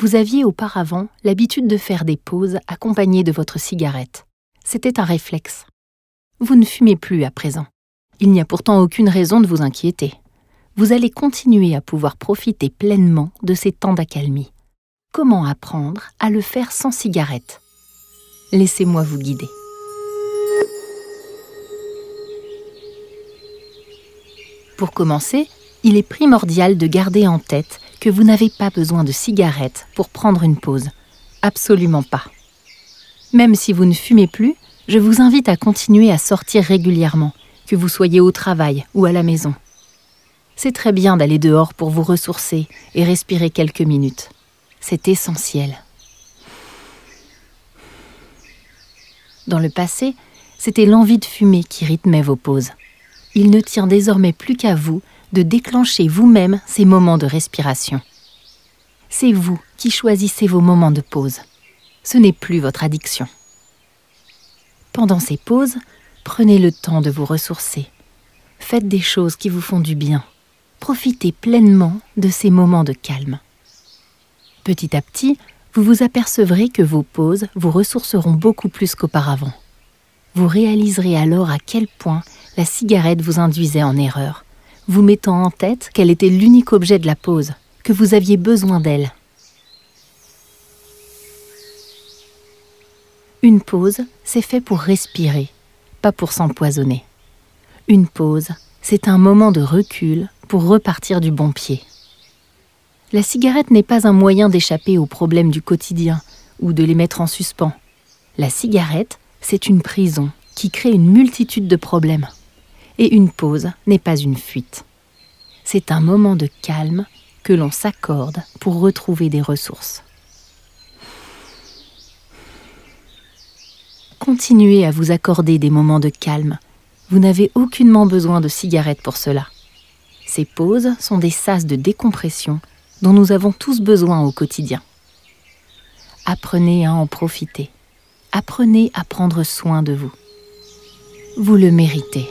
Vous aviez auparavant l'habitude de faire des pauses accompagnées de votre cigarette. C'était un réflexe. Vous ne fumez plus à présent. Il n'y a pourtant aucune raison de vous inquiéter. Vous allez continuer à pouvoir profiter pleinement de ces temps d'accalmie. Comment apprendre à le faire sans cigarette? Laissez-moi vous guider. Pour commencer, il est primordial de garder en tête que vous n'avez pas besoin de cigarette pour prendre une pause. Absolument pas. Même si vous ne fumez plus, je vous invite à continuer à sortir régulièrement, que vous soyez au travail ou à la maison. C'est très bien d'aller dehors pour vous ressourcer et respirer quelques minutes. C'est essentiel. Dans le passé, c'était l'envie de fumer qui rythmait vos pauses il ne tient désormais plus qu'à vous de déclencher vous-même ces moments de respiration. C'est vous qui choisissez vos moments de pause. Ce n'est plus votre addiction. Pendant ces pauses, prenez le temps de vous ressourcer. Faites des choses qui vous font du bien. Profitez pleinement de ces moments de calme. Petit à petit, vous vous apercevrez que vos pauses vous ressourceront beaucoup plus qu'auparavant. Vous réaliserez alors à quel point la cigarette vous induisait en erreur, vous mettant en tête qu'elle était l'unique objet de la pause, que vous aviez besoin d'elle. Une pause, c'est fait pour respirer, pas pour s'empoisonner. Une pause, c'est un moment de recul pour repartir du bon pied. La cigarette n'est pas un moyen d'échapper aux problèmes du quotidien ou de les mettre en suspens. La cigarette, c'est une prison qui crée une multitude de problèmes et une pause n'est pas une fuite. C'est un moment de calme que l'on s'accorde pour retrouver des ressources. Continuez à vous accorder des moments de calme. Vous n'avez aucunement besoin de cigarettes pour cela. Ces pauses sont des sas de décompression dont nous avons tous besoin au quotidien. Apprenez à en profiter. Apprenez à prendre soin de vous. Vous le méritez.